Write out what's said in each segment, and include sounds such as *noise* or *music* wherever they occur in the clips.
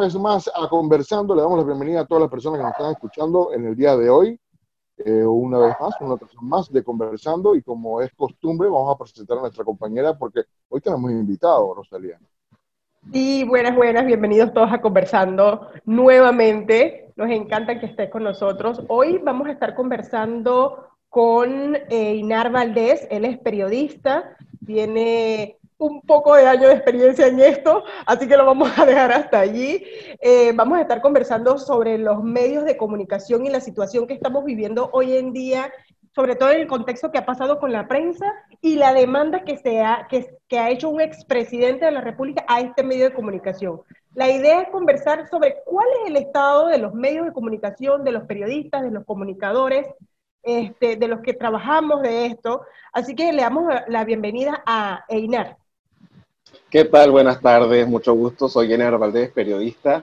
Vez más a Conversando. Le damos la bienvenida a todas las personas que nos están escuchando en el día de hoy. Eh, una vez más, una ocasión más de Conversando y como es costumbre, vamos a presentar a nuestra compañera porque hoy tenemos invitado, Rosalía. Y buenas, buenas, bienvenidos todos a Conversando nuevamente. Nos encanta que estés con nosotros. Hoy vamos a estar conversando con eh, Inar Valdés, él es periodista, tiene un poco de años de experiencia en esto, así que lo vamos a dejar hasta allí. Eh, vamos a estar conversando sobre los medios de comunicación y la situación que estamos viviendo hoy en día, sobre todo en el contexto que ha pasado con la prensa y la demanda que, se ha, que ha hecho un expresidente de la República a este medio de comunicación. La idea es conversar sobre cuál es el estado de los medios de comunicación, de los periodistas, de los comunicadores, este, de los que trabajamos de esto. Así que le damos la bienvenida a Einar. ¿Qué tal? Buenas tardes, mucho gusto. Soy Einar Valdés, periodista.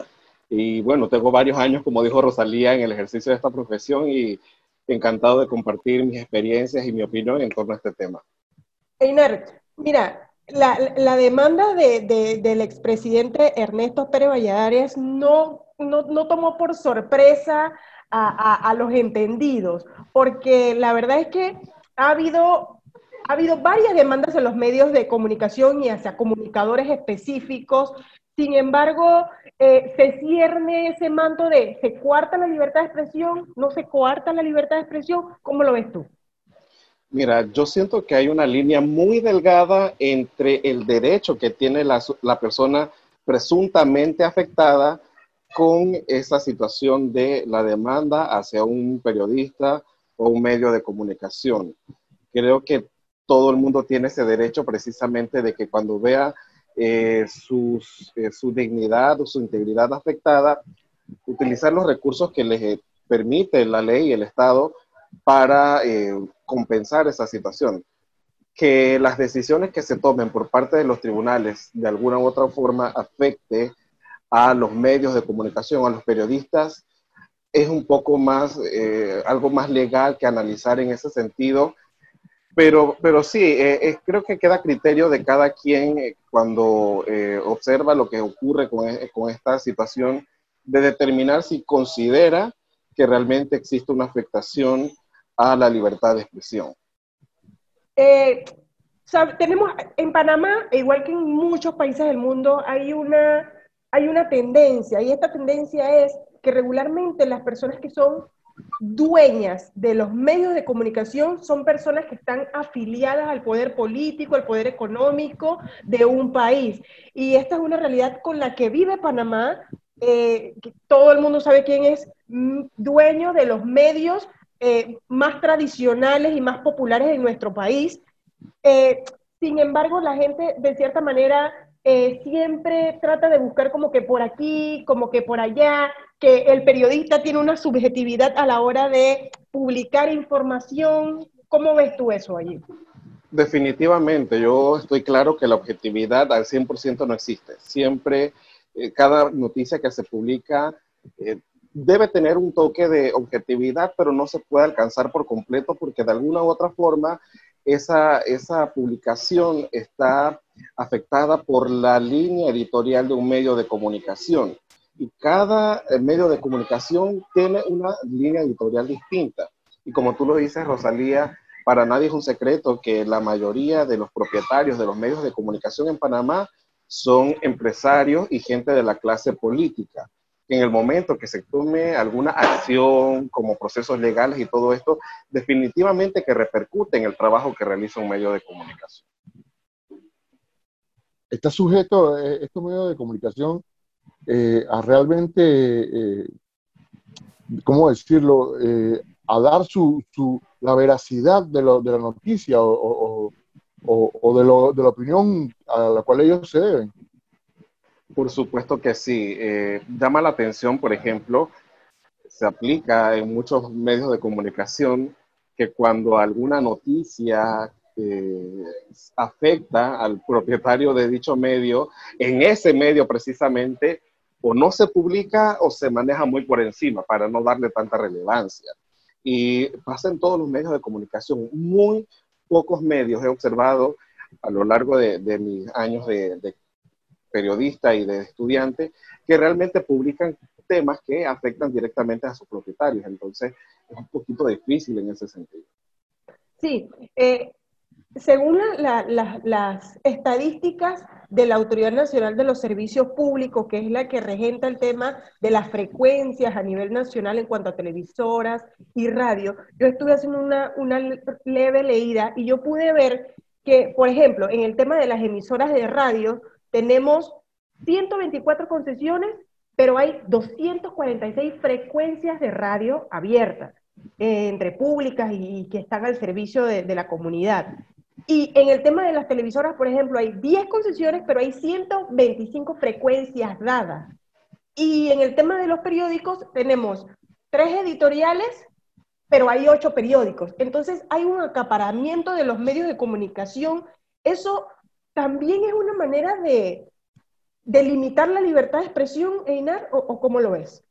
Y bueno, tengo varios años, como dijo Rosalía, en el ejercicio de esta profesión y encantado de compartir mis experiencias y mi opinión en torno a este tema. Einar, mira, la, demanda del expresidente Ernesto Pérez Valladares no, no, no tomó por sorpresa a, los entendidos, porque la verdad es que ha habido, ha habido varias demandas en los medios de comunicación y hacia comunicadores específicos. Sin embargo, eh, se cierne ese manto de ¿se cuarta la libertad de expresión? ¿No se cuarta la libertad de expresión? ¿Cómo lo ves tú? Mira, yo siento que hay una línea muy delgada entre el derecho que tiene la, la persona presuntamente afectada con esa situación de la demanda hacia un periodista o un medio de comunicación. Creo que todo el mundo tiene ese derecho precisamente de que cuando vea eh, eh, su dignidad o su integridad afectada, utilizar los recursos que les permite la ley y el Estado para eh, compensar esa situación. Que las decisiones que se tomen por parte de los tribunales de alguna u otra forma afecte a los medios de comunicación, a los periodistas, es un poco más, eh, algo más legal que analizar en ese sentido. Pero, pero sí, eh, creo que queda criterio de cada quien eh, cuando observa lo que ocurre con, con, esta situación, de determinar si considera que realmente existe una afectación a la libertad de expresión. tenemos en Panamá, igual que en muchos países del mundo, hay una hay una tendencia, y esta tendencia es que regularmente las personas que son dueñas de los medios de comunicación son personas que están afiliadas al poder político, al poder económico de un país. Y esta es una realidad con la que vive Panamá. Eh, todo el mundo sabe quién es mm, dueño de los medios eh, más tradicionales y más populares en nuestro país. Eh, sin embargo, la gente de cierta manera eh, siempre trata de buscar como que por aquí, como que por allá, que el periodista tiene una subjetividad a la hora de publicar información. ¿Cómo ves tú eso allí? Definitivamente, yo estoy claro que la objetividad al 100% no existe. Siempre, eh, cada noticia que se publica eh, debe tener un toque de objetividad, pero no se puede alcanzar por completo porque de alguna u otra forma esa, esa publicación está afectada por la línea editorial de un medio de comunicación. Y cada eh, medio de comunicación tiene una línea editorial distinta. Y como tú lo dices, Rosalía, para nadie es un secreto que la mayoría de los propietarios de los medios de comunicación en Panamá son empresarios y gente de la clase política. En el momento que se tome alguna acción como procesos legales y todo esto, definitivamente que repercute en el trabajo que realiza un medio de comunicación está sujeto eh, estos medios de comunicación eh, a realmente, eh, ¿cómo decirlo?, a dar su, su, la veracidad de, lo, de la noticia o, o, de, lo, de, la opinión a la cual ellos se deben. Por supuesto que sí. llama la atención, por ejemplo, se aplica en muchos medios de comunicación que cuando alguna noticia eh, afecta al propietario de dicho medio, en ese medio precisamente, o no se publica o se maneja muy por encima para no darle tanta relevancia. Y pasa en todos los medios de comunicación. Muy pocos medios he observado a lo largo de, mis años de, periodista y de estudiante que realmente publican temas que afectan directamente a sus propietarios. Entonces, es un poquito difícil en ese sentido. Sí, eh, según las estadísticas de la Autoridad Nacional de los Servicios Públicos, que es la que regenta el tema de las frecuencias a nivel nacional en cuanto a televisoras y radio, yo estuve haciendo una, una leve leída y yo pude ver que, por ejemplo, en el tema de las emisoras de radio, tenemos 124 concesiones, pero hay 246 frecuencias de radio abiertas, eh, entre públicas y, que están al servicio de la comunidad. Y en el tema de las televisoras, por ejemplo, hay 10 concesiones, pero hay 125 frecuencias dadas. Y en el tema de los periódicos tenemos tres editoriales, pero hay ocho periódicos. Entonces hay un acaparamiento de los medios de comunicación. Eso también es una manera de, de limitar la libertad de expresión, Einar, o, cómo lo ves?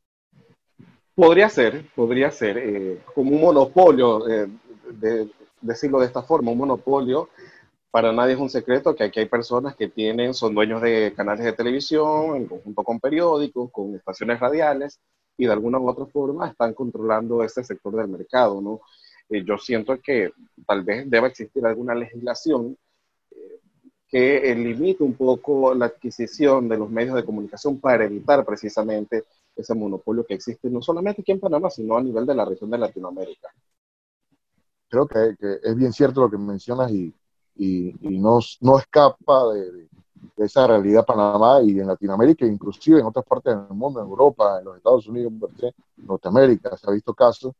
Podría ser, podría ser, eh, como un monopolio, eh, de, decirlo de esta forma, un monopolio. Para nadie es un secreto que aquí hay personas que tienen, son dueños de canales de televisión, en conjunto con periódicos, con estaciones radiales, y de alguna u otra forma están controlando este sector del mercado, ¿no? Eh, yo siento que tal vez deba existir alguna legislación que limite un poco la adquisición de los medios de comunicación para evitar precisamente ese monopolio que existe no solamente aquí en Panamá, sino a nivel de la región de Latinoamérica. Creo que, es bien cierto lo que mencionas y, y, no, no, escapa de, esa realidad Panamá y en Latinoamérica, inclusive en otras partes del mundo, en Europa, en los Estados Unidos, en Norteamérica, se ha visto casos.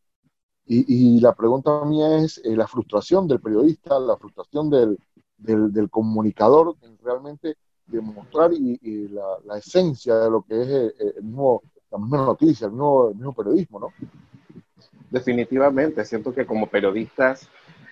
Y, y la pregunta mía es eh, la frustración del periodista, la frustración del, del, del comunicador realmente demostrar y, la, esencia de lo que es eh, el, mismo, la misma noticia, el mismo, el mismo periodismo, ¿no? Definitivamente, siento que como periodistas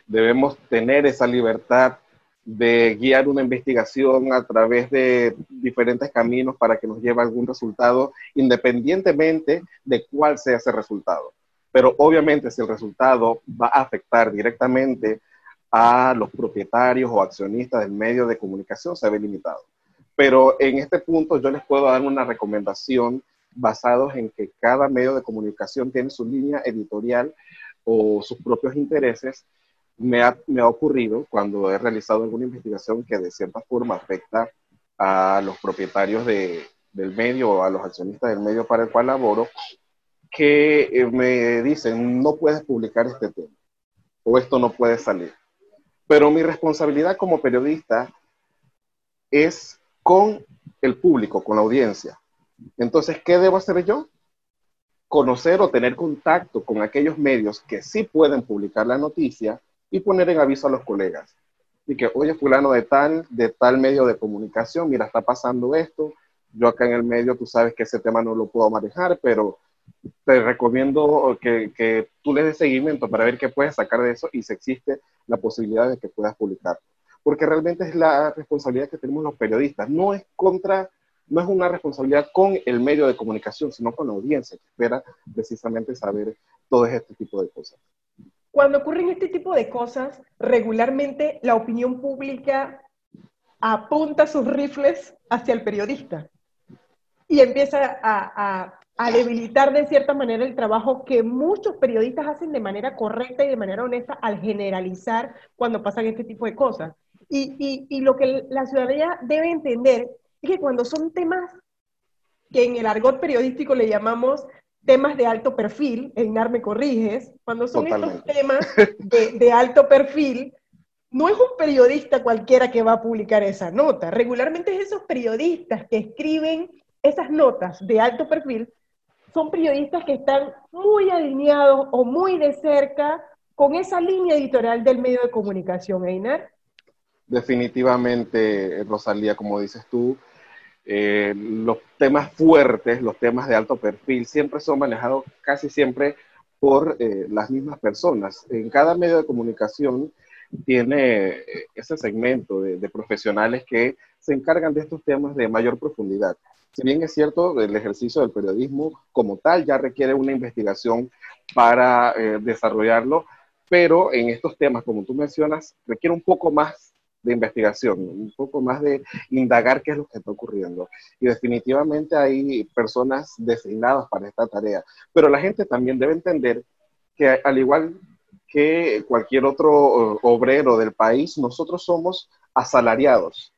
debemos tener esa libertad de guiar una investigación a través de diferentes caminos para que nos lleve a algún resultado, independientemente de cuál sea ese resultado. Pero obviamente si el resultado va a afectar directamente a los propietarios o accionistas del medio de comunicación se ve limitado. Pero en este punto yo les puedo dar una recomendación basados en que cada medio de comunicación tiene su línea editorial o sus propios intereses. Me ha, me ha ocurrido cuando he realizado alguna investigación que de cierta forma afecta a los propietarios de, del medio o a los accionistas del medio para el cual laboro, que eh, me dicen, no puedes publicar este tema o esto no puede salir. Pero mi responsabilidad como periodista es con el público, con la audiencia. Entonces, ¿qué debo hacer yo? Conocer o tener contacto con aquellos medios que sí pueden publicar la noticia y poner en aviso a los colegas. Y que, oye, fulano de tal, de tal medio de comunicación, mira, está pasando esto. Yo acá en el medio, tú sabes que ese tema no lo puedo manejar, pero te recomiendo que, que, tú le des seguimiento para ver qué puedes sacar de eso y si existe la posibilidad de que puedas publicar. Porque realmente es la responsabilidad que tenemos los periodistas. No es contra, no es una responsabilidad con el medio de comunicación, sino con la audiencia que espera precisamente saber todo este tipo de cosas. Cuando ocurren este tipo de cosas, regularmente la opinión pública apunta sus rifles hacia el periodista y empieza a, debilitar de cierta manera el trabajo que muchos periodistas hacen de manera correcta y de manera honesta al generalizar cuando pasan este tipo de cosas. Y, lo que la ciudadanía debe entender es que cuando son temas que en el argot periodístico le llamamos temas de alto perfil, Einar me corriges, cuando son estos temas *laughs* de, de alto perfil, no es un periodista cualquiera que va a publicar esa nota. Regularmente es esos periodistas que escriben esas notas de alto perfil son periodistas que están muy alineados o muy de cerca con esa línea editorial del medio de comunicación, Einar. Definitivamente, Rosalía, como dices tú, eh, los temas fuertes, los temas de alto perfil, siempre son manejados casi siempre por eh, las mismas personas. En cada medio de comunicación tiene eh, ese segmento de profesionales que se encargan de estos temas de mayor profundidad. Si bien es cierto, el ejercicio del periodismo como tal ya requiere una investigación para eh, desarrollarlo, pero en estos temas, como tú mencionas, requiere un poco más de investigación, un poco más de indagar qué es lo que está ocurriendo. Y definitivamente hay personas designadas para esta tarea, pero la gente también debe entender que al igual que cualquier otro obrero del país, nosotros somos asalariados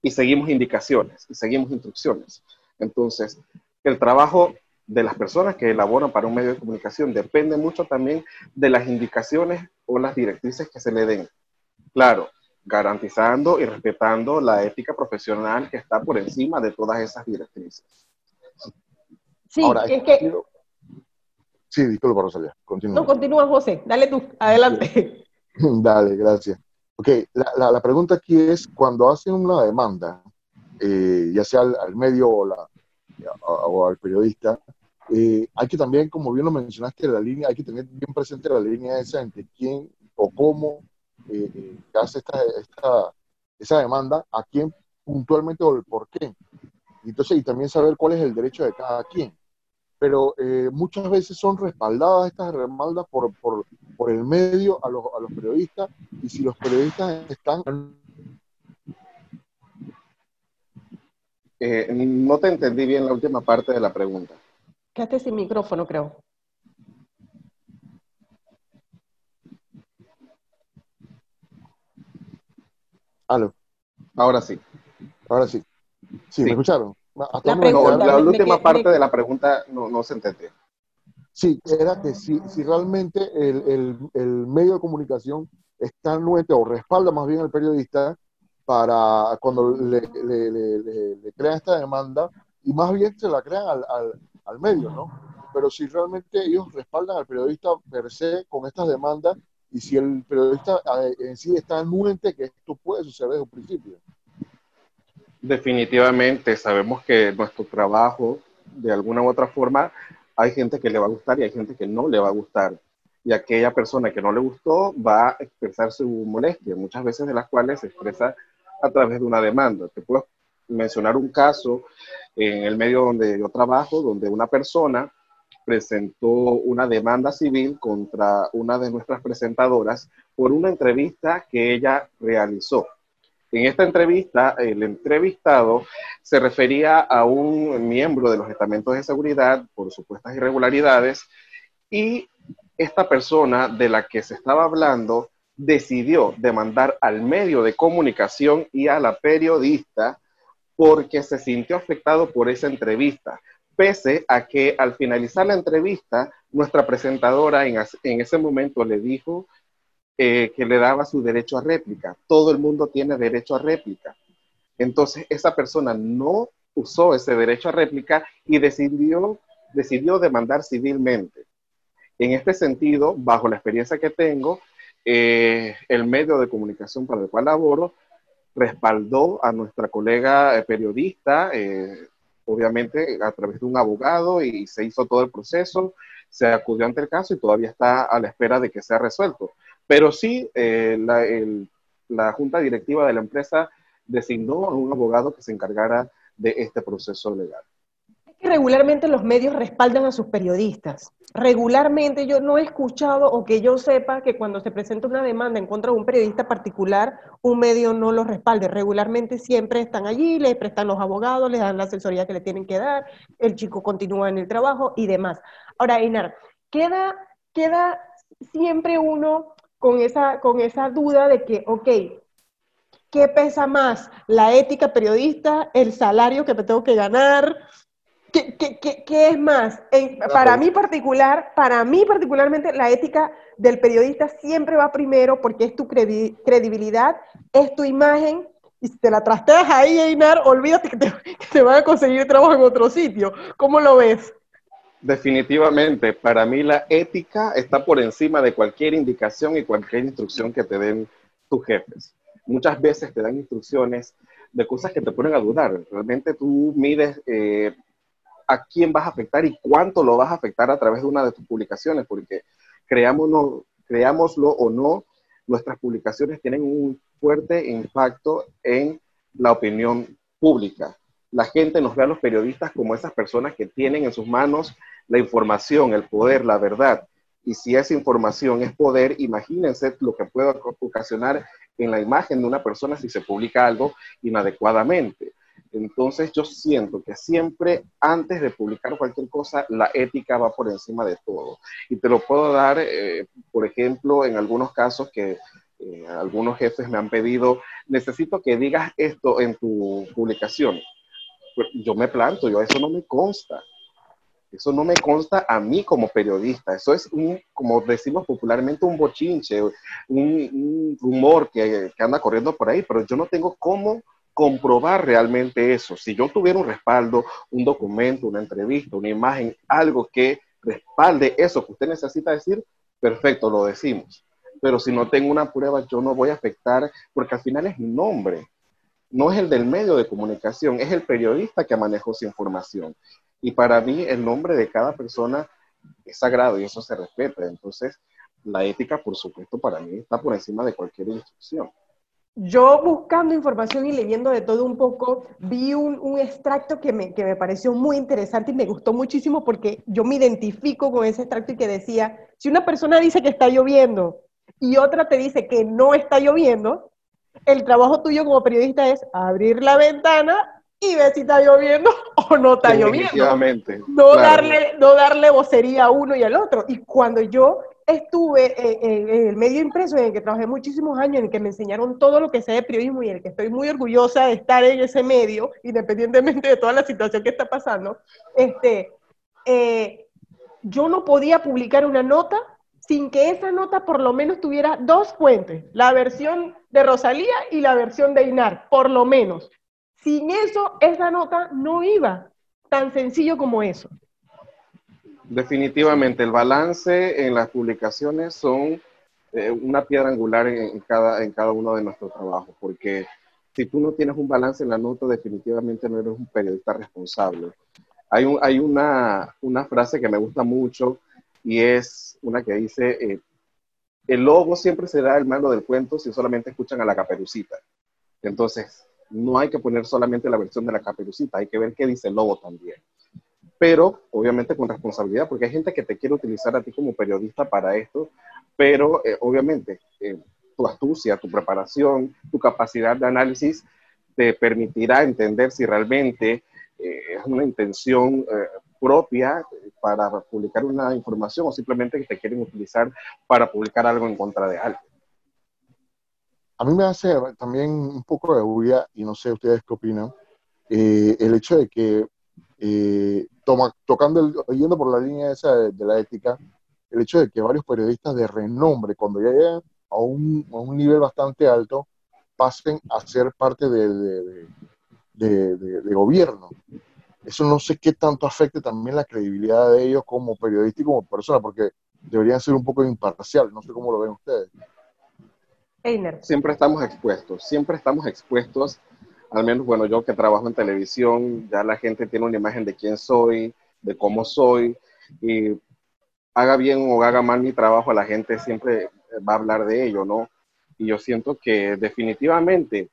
y seguimos indicaciones y seguimos instrucciones. Entonces, el trabajo de las personas que elaboran para un medio de comunicación depende mucho también de las indicaciones o las directrices que se le den. Claro, garantizando y respetando la ética profesional que está por encima de todas esas directrices. Sí, es que... Sí, disculpa, Rosalía. Continúa. No, continúa, José. Dale tú, adelante. *laughs* Dale, gracias. Ok, la, la, pregunta aquí es, cuando hacen una demanda, eh, ya sea al, medio o, la, o, al periodista, eh, hay que también, como bien lo mencionaste, la línea, hay que tener bien presente la línea esa entre quién o cómo eh, eh, hace esta, esta, esa demanda, a quién puntualmente o el por qué. Entonces, y también saber cuál es el derecho de cada quien. Pero eh, muchas veces son respaldadas estas demandas por, por, por el medio a los, a los periodistas, y si los periodistas están Eh, no te entendí bien la última parte de la pregunta. Quédate sin micrófono, creo. Aló. Ahora sí. Ahora sí. Sí, ¿me escucharon? la, última parte de la pregunta no, se entendió. Sí, era que si, si realmente el, medio de comunicación está anuente o respalda más bien al periodista para cuando le, crean esta demanda y más bien se la crean al, al medio, ¿no? Pero si realmente ellos respaldan al periodista per se con estas demandas y si el periodista en sí está anuente que esto puede suceder desde un principio. Definitivamente, sabemos que nuestro trabajo, de alguna u otra forma, hay gente que le va a gustar y hay gente que no le va a gustar. Y aquella persona que no le gustó va a expresar su molestia, muchas veces de las cuales se expresa a través de una demanda. Te puedo mencionar un caso en el medio donde yo trabajo, donde una persona presentó una demanda civil contra una de nuestras presentadoras por una entrevista que ella realizó. En esta entrevista, el entrevistado se refería a un miembro de los estamentos de seguridad por supuestas irregularidades y esta persona de la que se estaba hablando decidió demandar al medio de comunicación y a la periodista porque se sintió afectado por esa entrevista, pese a que al finalizar la entrevista, nuestra presentadora en, ese momento le dijo eh, que le daba su derecho a réplica. Todo el mundo tiene derecho a réplica. Entonces, esa persona no usó ese derecho a réplica y decidió, decidió demandar civilmente. En este sentido, bajo la experiencia que tengo, eh, el medio de comunicación para el cual laboro respaldó a nuestra colega eh, periodista, obviamente a través de un abogado y se hizo todo el proceso, se acudió ante el caso y todavía está a la espera de que sea resuelto. Pero sí, la, la junta directiva de la empresa designó a un abogado que se encargara de este proceso legal regularmente los medios respaldan a sus periodistas. Regularmente yo no he escuchado o que yo sepa que cuando se presenta una demanda en contra de un periodista particular, un medio no lo respalde. Regularmente siempre están allí, le prestan los abogados, les dan la asesoría que le tienen que dar, el chico continúa en el trabajo y demás. Ahora, Einar, queda, queda siempre uno con esa, con esa duda de que, ok, ¿qué pesa más? ¿La ética periodista? ¿El salario que me tengo que ganar? ¿Qué, es más? para mí particular, para mí particularmente, la ética del periodista siempre va primero porque es tu credibilidad, es tu imagen, y si te la trasteas ahí, Einar, olvídate que te, *laughs* que te van a conseguir trabajo en otro sitio. ¿Cómo lo ves? Definitivamente, para mí la ética está por encima de cualquier indicación y cualquier instrucción que te den tus jefes. Muchas veces te dan instrucciones de cosas que te ponen a dudar. Realmente tú mides eh, a quién vas a afectar y cuánto lo vas a afectar a través de una de tus publicaciones, porque creámoslo, creámoslo o no, nuestras publicaciones tienen un fuerte impacto en la opinión pública. La gente nos ve a los periodistas como esas personas que tienen en sus manos la información, el poder, la verdad. Y si esa información es poder, imagínense lo que puede ocasionar en la imagen de una persona si se publica algo inadecuadamente. Entonces yo siento que siempre antes de publicar cualquier cosa, la ética va por encima de todo. Y te lo puedo dar, eh, por ejemplo, en algunos casos que eh, algunos jefes me han pedido, necesito que digas esto en tu publicación. Pues, yo me planto, yo eso no me consta. Eso no me consta a mí como periodista. Eso es un, como decimos popularmente, un bochinche, un, rumor que, que anda corriendo por ahí, pero yo no tengo cómo comprobar realmente eso. Si yo tuviera un respaldo, un documento, una entrevista, una imagen, algo que respalde eso que usted necesita decir, perfecto, lo decimos pero si no tengo una prueba, yo no voy a afectar, porque al final es mi nombre, no es el del medio de comunicación, es el periodista que manejó esa información. Y para mí el nombre de cada persona es sagrado y eso se respeta. Entonces, la ética, por supuesto, para mí está por encima de cualquier instrucción. Yo buscando información y leyendo de todo un poco, vi un, un extracto que me, que me, pareció muy interesante y me gustó muchísimo porque yo me identifico con ese extracto y que decía, si una persona dice que está lloviendo y otra te dice que no está lloviendo, el trabajo tuyo como periodista es abrir la ventana y ver si está lloviendo *laughs* o no está lloviendo. No, darle, no darle vocería a uno y al otro. Y cuando yo estuve en, el medio impreso, en el que trabajé muchísimos años, en el que me enseñaron todo lo que sé de periodismo y en el que estoy muy orgullosa de estar en ese medio, independientemente de toda la situación que está pasando, este, eh, yo no podía publicar una nota sin que esa nota por lo menos tuviera dos fuentes, la versión de Rosalía y la versión de Inar, por lo menos. Sin eso, esa nota no iba, tan sencillo como eso. Definitivamente, el balance en las publicaciones son eh, una piedra angular en, cada, en cada uno de nuestros trabajos, porque si tú no tienes un balance en la nota, definitivamente no eres un periodista responsable. Hay, un, hay una, una frase que me gusta mucho y es una que dice, eh, el lobo siempre será el malo del cuento si solamente escuchan a la caperucita. Entonces, no hay que poner solamente la versión de la caperucita, hay que ver qué dice el lobo también. Pero, obviamente, con responsabilidad, porque hay gente que te quiere utilizar a ti como periodista para esto, pero eh, obviamente eh, tu astucia, tu preparación, tu capacidad de análisis te permitirá entender si realmente es una intención propia para publicar una información o simplemente que te quieren utilizar para publicar algo en contra de alguien. A mí me hace también un poco de bulla, y no sé ustedes qué opinan, eh, el hecho de que, eh, toma, tocando, el, yendo por la línea esa de, la ética, el hecho de que varios periodistas de renombre, cuando ya llegan a un, a un nivel bastante alto, pasen a ser parte de, de, de gobierno eso no sé qué tanto afecte también la credibilidad de ellos como periodistas y como persona, porque deberían ser un poco imparciales. No sé cómo lo ven ustedes. Einer. Siempre estamos expuestos, siempre estamos expuestos. Al menos, bueno, yo que trabajo en televisión, ya la gente tiene una imagen de quién soy, de cómo soy, y haga bien o haga mal mi trabajo, la gente siempre va a hablar de ello, ¿no? Y yo siento que definitivamente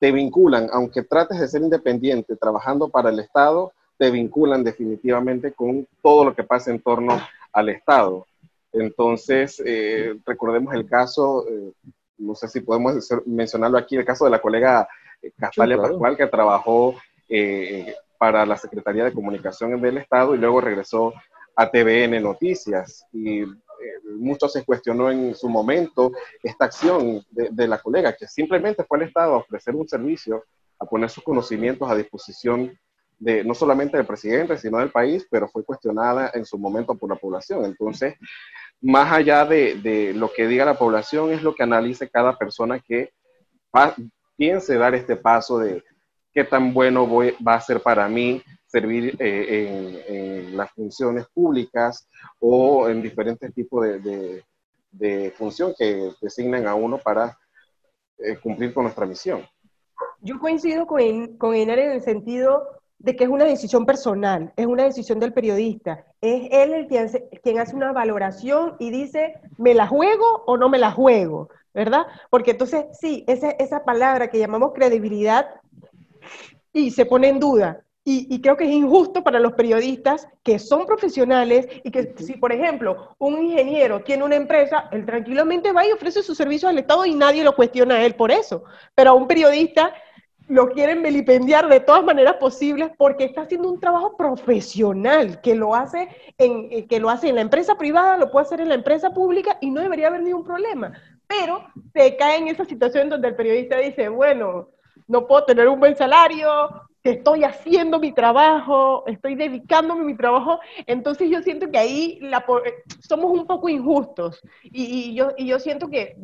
te vinculan, aunque trates de ser independiente trabajando para el Estado, te vinculan definitivamente con todo lo que pasa en torno al Estado. Entonces, eh, recordemos el caso, eh, no sé si podemos mencionarlo aquí, el caso de la colega eh, Castalia Pascual, que trabajó para la Secretaría de Comunicación del Estado y luego regresó a TVN Noticias. Y mucho se cuestionó en su momento esta acción de, la colega, que simplemente fue al Estado a ofrecer un servicio, a poner sus conocimientos a disposición de no solamente del presidente, sino del país, pero fue cuestionada en su momento por la población. Entonces, más allá de, lo que diga la población, es lo que analice cada persona que piense dar este paso de qué tan bueno va a ser para mí servir eh, en, las funciones públicas o en diferentes tipos de, de, función que designan a uno para eh, cumplir con nuestra misión. Yo coincido con, con Enar en el sentido de que es una decisión personal, es una decisión del periodista. Es él el quien quien hace una valoración y dice, ¿me la juego o no me la juego? ¿Verdad? Porque entonces, sí, esa, esa palabra que llamamos credibilidad y se pone en duda Y, creo que es injusto para los periodistas que son profesionales y que si, por ejemplo, un ingeniero tiene una empresa, él tranquilamente va y ofrece sus servicios al Estado y nadie lo cuestiona a él por eso. Pero a un periodista lo quieren vilipendiar de todas maneras posibles porque está haciendo un trabajo profesional que lo hace en, eh, que lo hace en la empresa privada, lo puede hacer en la empresa pública y no debería haber ningún problema. Pero se cae en esa situación donde el periodista dice, bueno, no puedo tener un buen salario, estoy haciendo mi trabajo, estoy dedicándome a mi trabajo, entonces yo siento que ahí la, somos un poco injustos. Y, yo, y yo siento que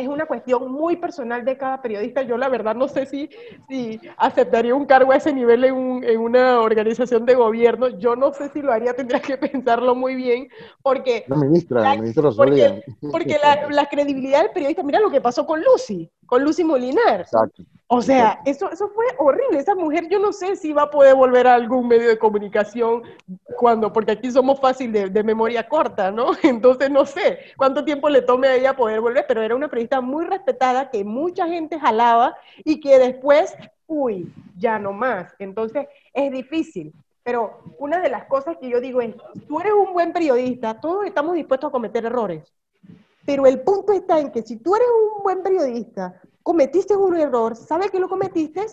es una cuestión muy personal de cada periodista. Yo la verdad no sé si, si aceptaría un cargo a ese nivel en, en, una organización de gobierno. Yo no sé si lo haría, tendría que *laughs* pensarlo muy bien, porque... La ministra, la, ministra Porque, porque la, la, credibilidad del periodista, mira lo que pasó con Lucy, con Lucy Molinar. Exacto. O sea, eso, eso fue horrible. Esa mujer, yo no sé si va a poder volver a algún medio de comunicación cuando, porque aquí somos fácil de, de, memoria corta, ¿no? *laughs* Entonces no sé cuánto tiempo le tome a ella poder volver, pero era una periodista muy respetada que mucha gente jalaba y que después, uy, ya no más. Entonces es difícil. Pero una de las cosas que yo digo es, tú eres un buen periodista, todos estamos dispuestos a cometer errores. Pero el punto está en que si tú eres un buen periodista, cometiste un error, sabes que lo cometiste,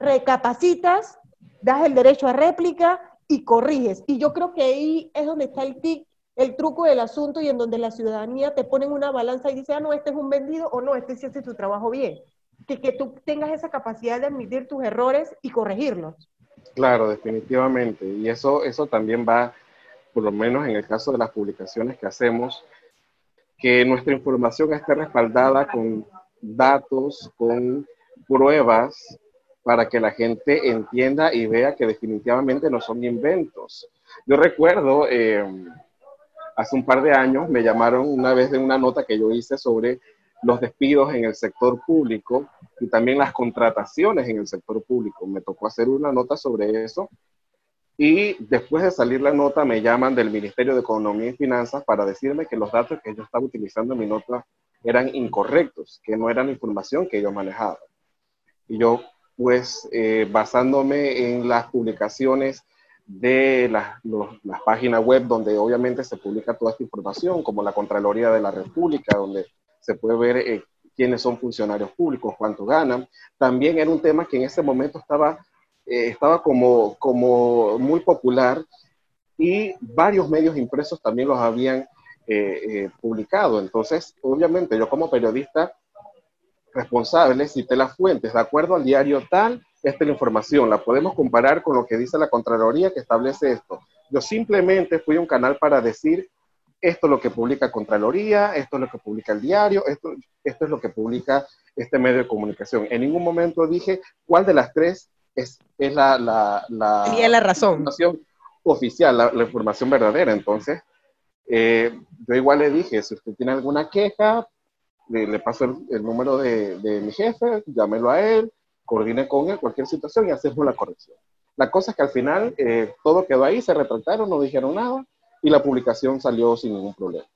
recapacitas, das el derecho a réplica y corriges. Y yo creo que ahí es donde está el tic, el truco del asunto y en donde la ciudadanía te pone en una balanza y dice, ah, no, este es un vendido o no, este sí hace su trabajo bien. Que, que tú tengas esa capacidad de admitir tus errores y corregirlos. Claro, definitivamente. Y eso, eso también va, por lo menos en el caso de las publicaciones que hacemos, que nuestra información esté respaldada con datos, con pruebas, para que la gente entienda y vea que definitivamente no son inventos. Yo recuerdo, eh, hace un par de años me llamaron una vez de una nota que yo hice sobre los despidos en el sector público y también las contrataciones en el sector público. Me tocó hacer una nota sobre eso y después de salir la nota, me llaman del Ministerio de Economía y Finanzas para decirme que los datos que yo estaba utilizando en mi nota eran incorrectos, que no eran información que yo manejaba. Y yo, pues, eh, basándome en las publicaciones de las, páginas web donde obviamente se publica toda esta información, como la Contraloría de la República, donde se puede ver eh, quiénes son funcionarios públicos, cuánto ganan. También era un tema que en ese momento estaba eh, estaba como, como muy popular y varios medios impresos también los habían eh, eh, publicado. Entonces, obviamente, yo como periodista responsable cité las fuentes, de acuerdo al diario tal, esta es la información, la podemos comparar con lo que dice la Contraloría que establece esto. Yo simplemente fui un canal para decir, esto es lo que publica Contraloría, esto es lo que publica el diario, esto, esto es lo que publica este medio de comunicación. En ningún momento dije cuál de las tres es, es la, la, la, la razón. información oficial, la, información verdadera. Entonces, eh, yo igual le dije, si usted tiene alguna queja, le, le paso el, número de, de, mi jefe, llámelo a él, coordine con él cualquier situación y hacemos la corrección. La cosa es que al final eh, todo quedó ahí, se retrataron, no dijeron nada y la publicación salió sin ningún problema.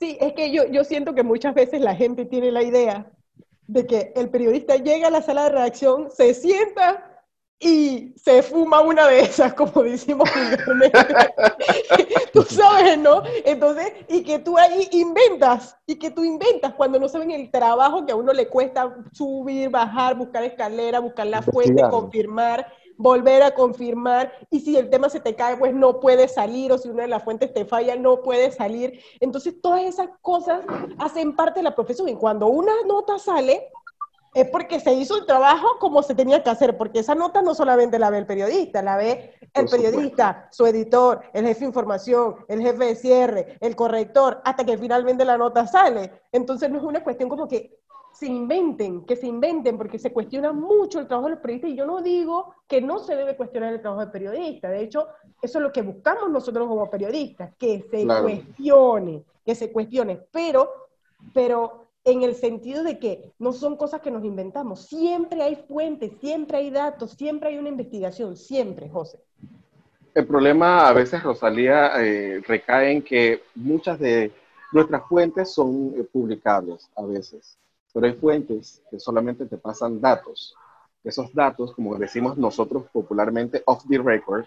Sí, es que yo, yo siento que muchas veces la gente tiene la idea de que el periodista llega a la sala de redacción, se sienta y se fuma una de esas, como *laughs* decimos *laughs* tú sabes, ¿no? Entonces, y que tú ahí inventas, y que tú inventas cuando no saben el trabajo que a uno le cuesta subir, bajar, buscar escalera, buscar la fuente, confirmar, volver a confirmar, y si el tema se te cae, pues no puede salir, o si una de las fuentes te falla, no puede salir. Entonces, todas esas cosas hacen parte de la profesión, y cuando una nota sale, es porque se hizo el trabajo como se tenía que hacer, porque esa nota no solamente la ve el periodista, la ve el periodista, su editor, el jefe de información, el jefe de cierre, el corrector, hasta que finalmente la nota sale. Entonces no es una cuestión como que se inventen, que se inventen, porque se cuestiona mucho el trabajo de los periodistas y yo no digo que no se debe cuestionar el trabajo del periodista, de hecho, eso es lo que buscamos nosotros como periodistas, que se cuestione, que se cuestione, pero, pero en el sentido de que no son cosas que nos inventamos, siempre hay fuentes, siempre hay datos, siempre hay una investigación, siempre, José. El problema a veces, Rosalía, eh, recae en que muchas de nuestras fuentes son eh, publicables a veces, pero hay fuentes que solamente te pasan datos esos datos, como decimos nosotros popularmente, off the record,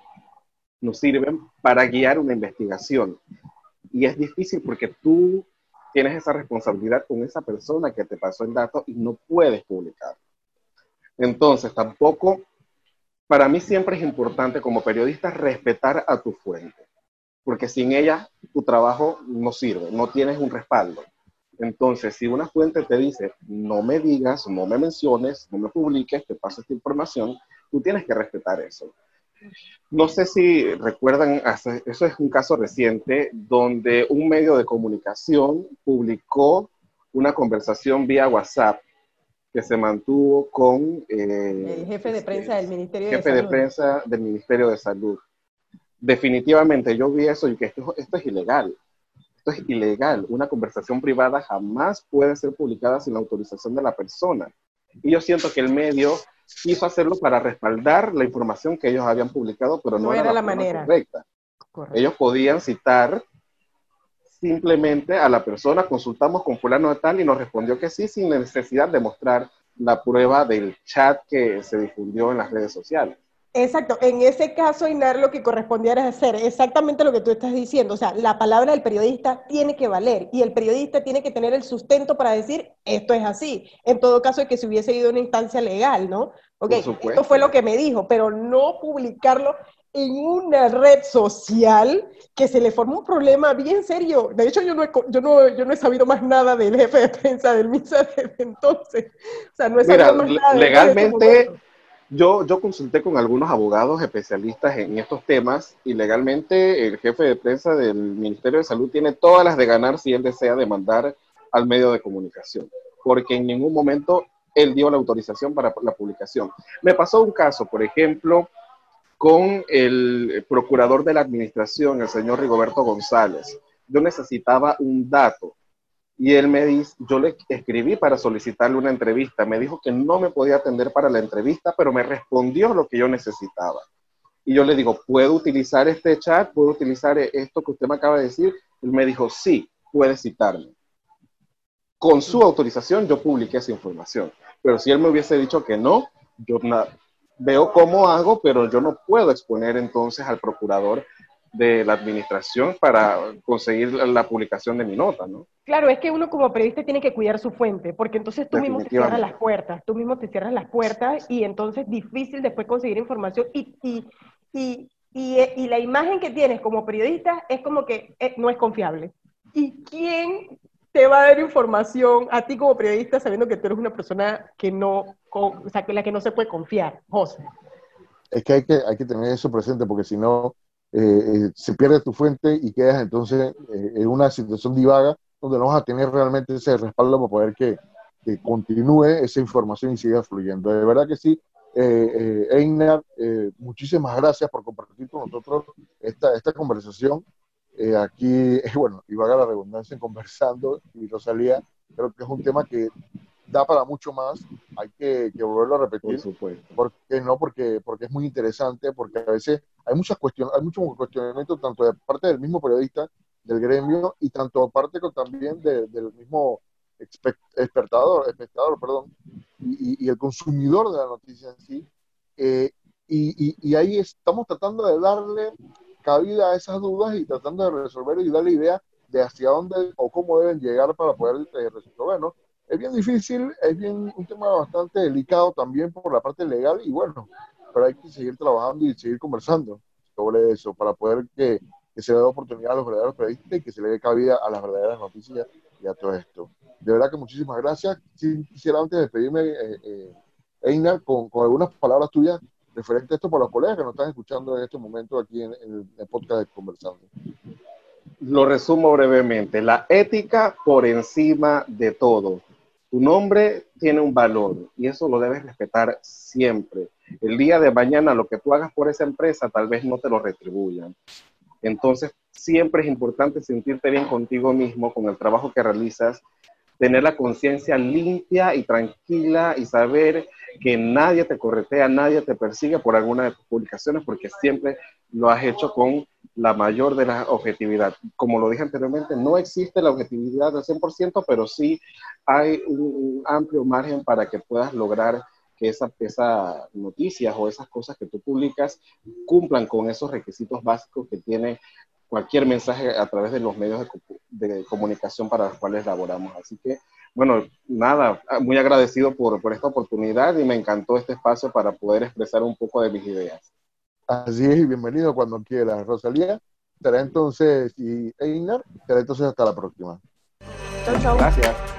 nos sirven para guiar una investigación. Y es difícil porque tú tienes esa responsabilidad con esa persona que te pasó el dato y no puedes publicar. Entonces, tampoco, para mí siempre es importante como periodista respetar a tu fuente, porque sin ella tu trabajo no sirve, no tienes un respaldo. Entonces, si una fuente te dice, no me digas, no me menciones, no me publiques, te paso esta información, tú tienes que respetar eso. No sé si recuerdan, eso es un caso reciente, donde un medio de comunicación publicó una conversación vía WhatsApp que se mantuvo con... Eh, el jefe de prensa del Ministerio de Salud. de prensa del Ministerio de Salud. Definitivamente yo vi eso y que esto, esto es ilegal. Esto es ilegal. Una conversación privada jamás puede ser publicada sin la autorización de la persona. Y yo siento que el medio quiso hacerlo para respaldar la información que ellos habían publicado, pero no, era, la, manera correcta. Ellos podían citar simplemente a la persona, consultamos con fulano de tal y nos respondió que sí, sin necesidad de mostrar la prueba del chat que se difundió en las redes sociales. Exacto, en ese caso, Inar, lo que correspondía era hacer exactamente lo que tú estás diciendo, o sea, la palabra del periodista tiene que valer y el periodista tiene que tener el sustento para decir esto es así, en todo caso que se hubiese ido a una instancia legal, ¿no? Ok, esto fue lo que me dijo, pero no publicarlo en una red social que se le formó un problema bien serio. De hecho, yo no he, yo no, yo no he sabido más nada del jefe de prensa del MISA desde entonces. O sea, no he sabido más nada. Legalmente yo, consulté con algunos abogados especialistas en estos temas y legalmente el jefe de prensa del Ministerio de Salud tiene todas las de ganar si él desea demandar al medio de comunicación, porque en ningún momento él dio la autorización para la publicación. Me pasó un caso, por ejemplo, con el procurador de la administración, el señor Rigoberto González. Yo necesitaba un dato y él me dice, yo le escribí para solicitarle una entrevista. Me dijo que no me podía atender para la entrevista, pero me respondió lo que yo necesitaba. Y yo le digo, ¿puedo utilizar este chat? ¿Puedo utilizar esto que usted me acaba de decir? Él me dijo, sí, puede citarme. Con su autorización yo publiqué esa información. Pero si él me hubiese dicho que no, yo veo cómo hago, pero yo no puedo exponer entonces al procurador de la administración para conseguir la publicación de mi nota, ¿no? Claro, es que uno como periodista tiene que cuidar su fuente, porque entonces tú mismo te cierras las puertas, tú mismo te cierras las puertas y entonces difícil después conseguir información y, y, y, y, la imagen que tienes como periodista es como que eh, no es confiable. ¿Y quién te va a dar información a ti como periodista sabiendo que tú eres una persona que no, o sea, que la que no se puede confiar, José? Es que hay que, hay que tener eso presente porque si no, eh, se pierde tu fuente y quedas entonces eh, en una situación divaga donde no vas a tener realmente ese respaldo para poder que, que continúe esa información y siga fluyendo. De verdad que sí, eh, Einar, muchísimas gracias por compartir con nosotros esta, esta conversación. aquí, *laughs* bueno, y valga la redundancia en conversando y Rosalía, creo que es un tema que da para mucho más, hay que, volverlo a repetir. Por porque no, porque, porque es muy interesante, porque a veces hay muchas cuestiones, hay muchos cuestionamientos tanto de parte del mismo periodista del gremio y tanto parte también del mismo espectador, espectador perdón, y, el consumidor de la noticia en sí. Eh, y, y, ahí estamos tratando de darle cabida a esas dudas y tratando de resolver y darle idea de hacia dónde o cómo deben llegar para poder eh, resolver, ¿no? Es bien difícil, es bien un tema bastante delicado también por la parte legal y bueno, pero hay que seguir trabajando y seguir conversando sobre eso para poder que, se le dé oportunidad a los verdaderos periodistas y que se le dé cabida a las verdaderas noticias y a todo esto. De verdad que muchísimas gracias. Si quisiera antes de despedirme, eh, eh, Einar, con, algunas palabras tuyas referentes a esto para los colegas que nos están escuchando en este momento aquí en, en el podcast de Conversando. Lo resumo brevemente. La ética por encima de todo tu nombre tiene un valor y eso lo debes respetar siempre. El día de mañana lo que tú hagas por esa empresa tal vez no te lo retribuyan. Entonces, siempre es importante sentirte bien contigo mismo, con el trabajo que realizas, tener la conciencia limpia y tranquila y saber que nadie te corretea, nadie te persigue por alguna de tus publicaciones porque siempre lo has hecho con la mayor de la objetividad. Como lo dije anteriormente, no existe la objetividad del 100%, pero sí hay un, amplio margen para que puedas lograr que esas esa noticias o esas cosas que tú publicas cumplan con esos requisitos básicos que tiene cualquier mensaje a través de los medios de, comunicación para los cuales laboramos. Así que, bueno, nada, muy agradecido por, por esta oportunidad y me encantó este espacio para poder expresar un poco de mis ideas. Así es, y bienvenido cuando quieras, Rosalía. Será entonces, y Einar, será entonces hasta la próxima. Chao, chao. Gracias.